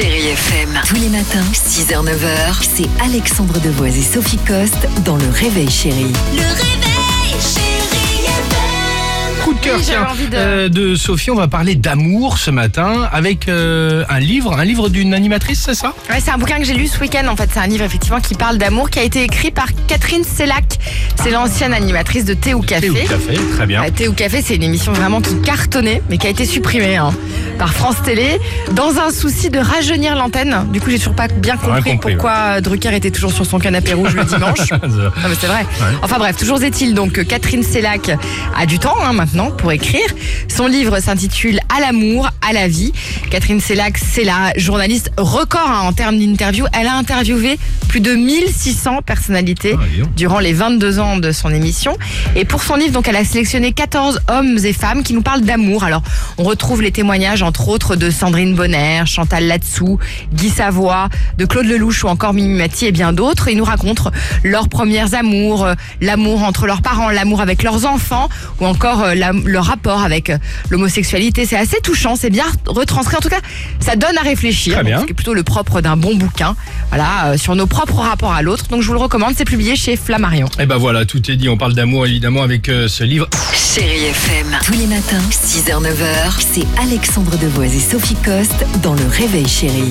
Chérie FM. Tous les matins, 6h, 9h, c'est Alexandre Devoise et Sophie Coste dans Le Réveil Chérie. Le réveil, chérie FM. Coup de cœur Oui, j'avais tiens, envie de- euh, de Sophie, on va parler d'amour ce matin avec euh, un livre, un livre d'une animatrice, c'est ça? Ouais, c'est un bouquin que j'ai lu ce week-end. En fait, c'est un livre effectivement qui parle d'amour, qui a été écrit par Catherine Sellac. C'est l'ancienne animatrice de Thé ou Café. Thé ou café, très bien. Ouais, Thé ou Café, c'est une émission vraiment qui cartonnait, mais qui a été supprimée hein, par France Télé dans un souci de rajeunir l'antenne. Du coup, j'ai toujours pas bien compris, compris, pourquoi Drucker était toujours sur son canapé rouge le dimanche. Non mais c'est vrai. Enfin bref, toujours est-il donc que Catherine Sellac a du temps hein, maintenant pour écrire. Son livre s'intitule À l'amour, à la vie. Catherine Sellac, c'est la journaliste record hein, en termes d'interview. Elle a interviewé plus de 1600 personnalités Ah, durant les 22 ans de son émission. Et pour son livre, donc, elle a sélectionné 14 hommes et femmes qui nous parlent d'amour. Alors, on retrouve les témoignages, entre autres, de Sandrine Bonner, Chantal Latsou, Guy Savoie, de Claude Lelouch ou encore Mimi Mati et bien d'autres. Ils nous racontent leurs premières amours, euh, l'amour entre leurs parents, l'amour avec leurs enfants ou encore euh, la- leur rapport avec euh, l'homosexualité. C'est assez touchant, c'est bien retranscrit. En tout cas, ça donne à réfléchir. Très bien. Donc, Ce qui est plutôt le propre d'un bon bouquin. Voilà, euh, sur nos propres rapports à l'autre. Donc, je vous le recommande. C'est publié chez Flammarion. Et ben voilà, tout est dit. On parle d'amour évidemment avec euh, ce livre. Chérie FM. Tous les matins, 6h, 9h, c'est Alexandre Devoise et Sophie Coste dans Le Réveil réveil.